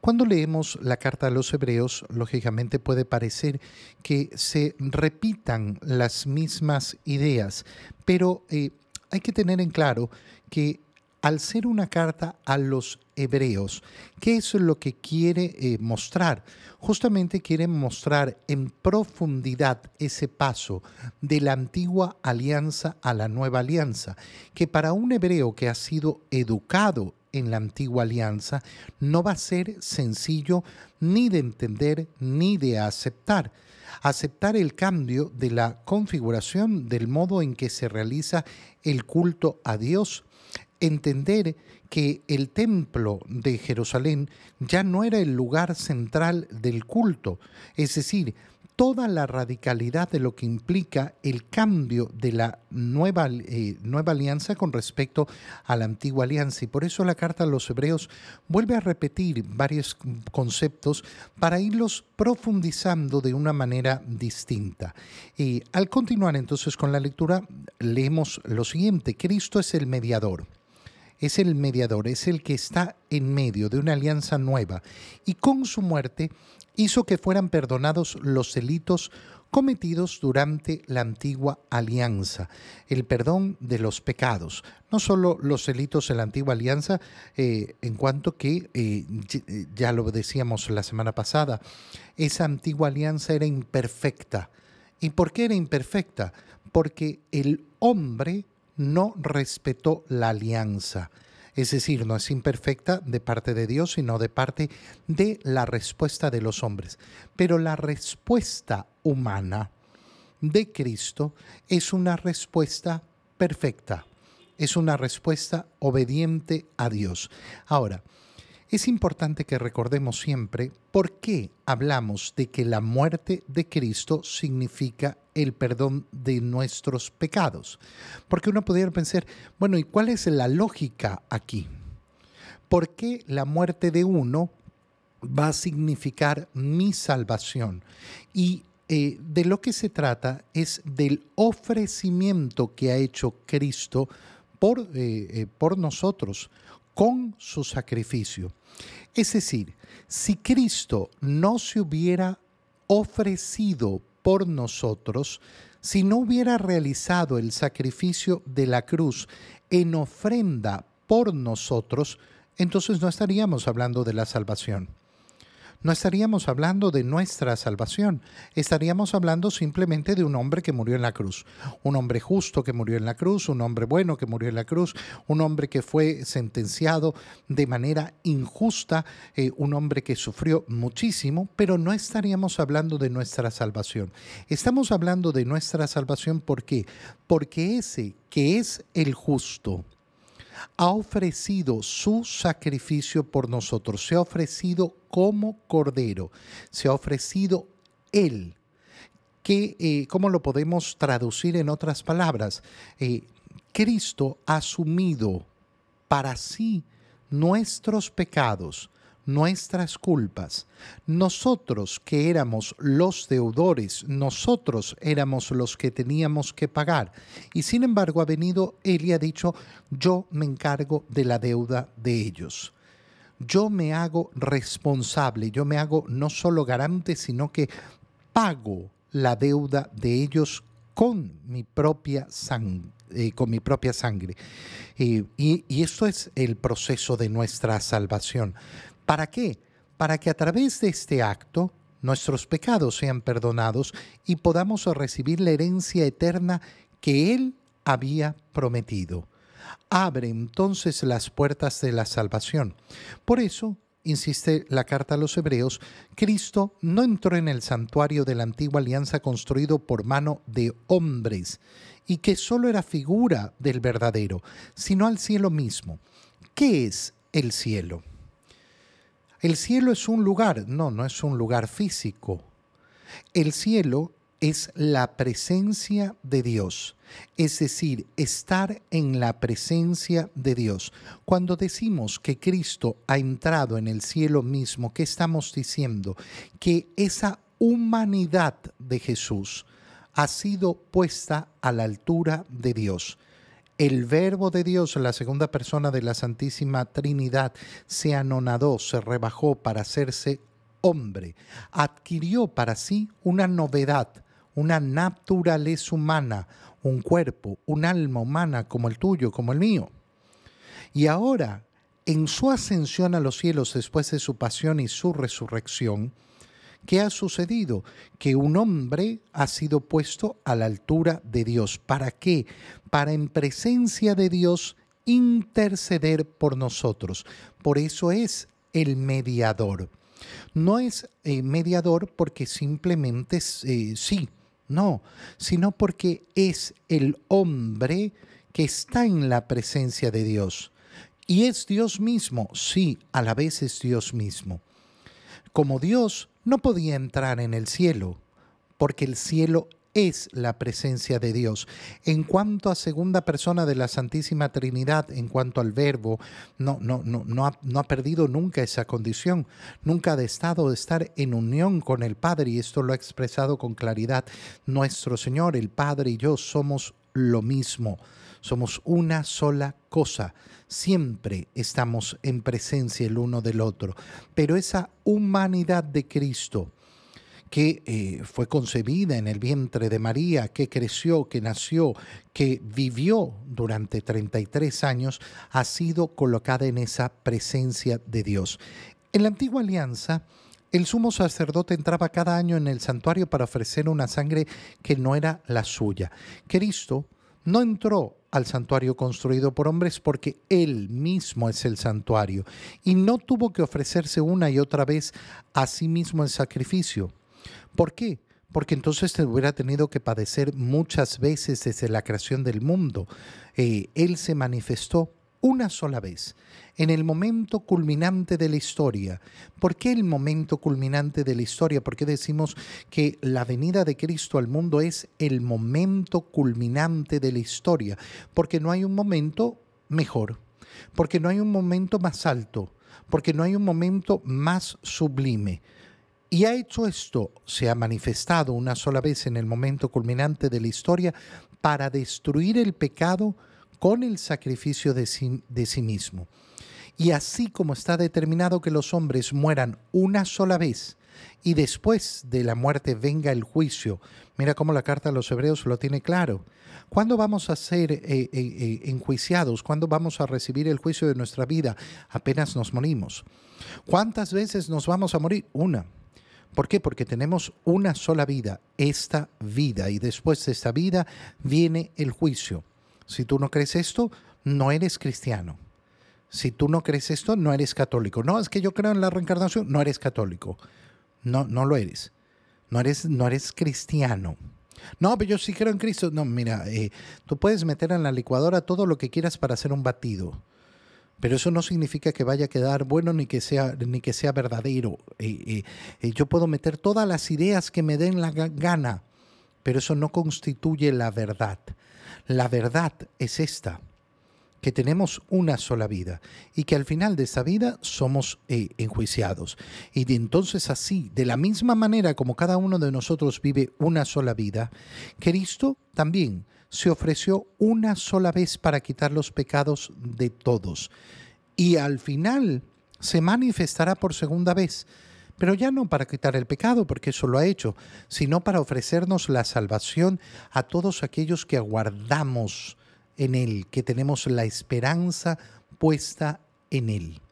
Cuando leemos la carta a los hebreos, lógicamente puede parecer que se repitan las mismas ideas, pero eh, hay que tener en claro que al ser una carta a los hebreos, ¿qué es lo que quiere eh, mostrar? Justamente quiere mostrar en profundidad ese paso de la antigua alianza a la nueva alianza, que para un hebreo que ha sido educado en la antigua alianza no va a ser sencillo ni de entender ni de aceptar. Aceptar el cambio de la configuración del modo en que se realiza el culto a Dios entender que el templo de Jerusalén ya no era el lugar central del culto, es decir, toda la radicalidad de lo que implica el cambio de la nueva, eh, nueva, alianza con respecto a la antigua alianza. Y por eso la carta a los hebreos vuelve a repetir varios conceptos para irlos profundizando de una manera distinta. Y al continuar entonces con la lectura, leemos lo siguiente, Cristo es el mediador es el mediador, es el que está en medio de una alianza nueva y con su muerte hizo que fueran perdonados los delitos cometidos durante la antigua alianza, el perdón de los pecados, no solo los delitos de la antigua alianza, eh, en cuanto que, eh, eh, ya lo decíamos la semana pasada, esa antigua alianza era imperfecta. ¿Y por qué era imperfecta? Porque el hombre no respetó la alianza. Es decir, no es imperfecta de parte de Dios, sino de parte de la respuesta de los hombres. Pero la respuesta humana de Cristo es una respuesta perfecta, es una respuesta obediente a Dios. Ahora, es importante que recordemos siempre por qué hablamos de que la muerte de Cristo significa el perdón de nuestros pecados. Porque uno podría pensar, bueno, ¿y cuál es la lógica aquí? ¿Por qué la muerte de uno va a significar mi salvación? Y eh, de lo que se trata es del ofrecimiento que ha hecho Cristo por, eh, eh, por nosotros con su sacrificio. Es decir, si Cristo no se hubiera ofrecido por nosotros, si no hubiera realizado el sacrificio de la cruz en ofrenda por nosotros, entonces no estaríamos hablando de la salvación no estaríamos hablando de nuestra salvación, estaríamos hablando simplemente de un hombre que murió en la cruz, un hombre justo que murió en la cruz, un hombre bueno que murió en la cruz, un hombre que fue sentenciado de manera injusta, eh, un hombre que sufrió muchísimo, pero no estaríamos hablando de nuestra salvación. Estamos hablando de nuestra salvación ¿por qué? Porque ese que es el justo, ha ofrecido su sacrificio por nosotros, se ha ofrecido como cordero, se ha ofrecido Él. Que, eh, ¿Cómo lo podemos traducir en otras palabras? Eh, Cristo ha asumido para sí nuestros pecados, nuestras culpas. Nosotros que éramos los deudores, nosotros éramos los que teníamos que pagar. Y sin embargo ha venido Él y ha dicho, yo me encargo de la deuda de ellos. Yo me hago responsable, yo me hago no solo garante, sino que pago la deuda de ellos con mi propia sangre. Eh, con mi propia sangre. y, y esto es el proceso de nuestra salvación. ¿Para qué? Para que a través de este acto nuestros pecados sean perdonados y podamos recibir la herencia eterna que Él había prometido. Abre entonces las puertas de la salvación. Por eso, insiste la carta a los hebreos, Cristo no entró en el santuario de la antigua alianza construido por mano de hombres y que solo era figura del verdadero, sino al cielo mismo. ¿Qué es el cielo? El cielo es un lugar, no, no es un lugar físico. El cielo es la presencia de Dios, es decir, estar en la presencia de Dios. Cuando decimos que Cristo ha entrado en el cielo mismo, ¿qué estamos diciendo? Que esa humanidad de Jesús ha sido puesta a la altura de Dios. El verbo de Dios, la segunda persona de la Santísima Trinidad, se anonadó, se rebajó para hacerse hombre, adquirió para sí una novedad, una naturaleza humana, un cuerpo, un alma humana como el tuyo, como el mío. Y ahora, en su ascensión a los cielos después de su pasión y su resurrección, ¿qué ha sucedido? Que un hombre ha sido puesto a la altura de Dios. ¿Para qué? Para en presencia de Dios interceder por nosotros. Por eso es el mediador. No es eh, mediador porque simplemente eh, sí, no, sino porque es el hombre que está en la presencia de Dios. Y es Dios mismo, sí, a la vez es Dios mismo. Como Dios no podía entrar en el cielo, porque el cielo es la presencia de Dios. En cuanto a segunda persona de la Santísima Trinidad, en cuanto al Verbo, no, no, no, no, ha, perdido nunca esa condición, nunca ha estado de estar en unión con el Padre, y esto lo ha expresado con claridad nuestro Señor, el Padre y yo somos lo mismo, somos una sola cosa, siempre estamos en presencia el uno del otro, pero esa humanidad de Cristo, que eh, fue concebida en el vientre de María, que creció, que nació, que vivió durante 33 años, ha sido colocada en esa presencia de Dios. En la antigua alianza, el sumo sacerdote entraba cada año en el santuario para ofrecer una sangre que no era la suya. Cristo no entró al santuario construido por hombres porque Él mismo es el santuario y no tuvo que ofrecerse una y otra vez a sí mismo el sacrificio. ¿Por qué? Porque entonces te hubiera tenido que padecer muchas veces desde la creación del mundo. Eh, él se manifestó una sola vez, en el momento culminante de la historia. ¿Por qué el momento culminante de la historia? Porque decimos que la venida de Cristo al mundo es el momento culminante de la historia, porque no hay un momento mejor, porque no hay un momento más alto, porque no hay un momento más sublime. Y ha hecho esto, se ha manifestado una sola vez en el momento culminante de la historia para destruir el pecado con el sacrificio de sí, mismo. Y así como está determinado que los hombres mueran una sola vez y después de la muerte venga el juicio, mira cómo la carta a los hebreos lo tiene claro. ¿Cuándo vamos a ser eh, eh, eh, enjuiciados? ¿Cuándo vamos a recibir el juicio de nuestra vida? Apenas nos morimos. ¿Cuántas veces nos vamos a morir? Una. ¿Por qué? Porque tenemos una sola vida, esta vida, y después de esta vida viene el juicio. Si tú no crees esto, no eres cristiano. Si tú no crees esto, no eres católico. No, es que yo creo en la reencarnación, no eres católico. No, no lo eres. No eres, no eres cristiano. No, pero yo sí creo en Cristo. No, mira, eh, tú puedes meter en la licuadora todo lo que quieras para hacer un batido pero eso no significa que vaya a quedar bueno ni que sea, ni que sea verdadero. Eh, eh, yo puedo meter todas las ideas que me den la gana, pero eso no constituye la verdad. La verdad es esta, que tenemos una sola vida y que al final de esa vida somos eh, enjuiciados. Y entonces así, de la misma manera como cada uno de nosotros vive una sola vida, Cristo también se ofreció una sola vez para quitar los pecados de todos. Y al final se manifestará por segunda vez, pero ya no para quitar el pecado, porque eso lo ha hecho, sino para ofrecernos la salvación a todos aquellos que aguardamos en Él, que tenemos la esperanza puesta en Él.